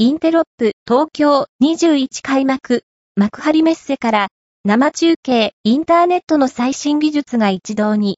インテロップ東京21開幕。幕張メッセから生中継。インターネットの最新技術が一堂に。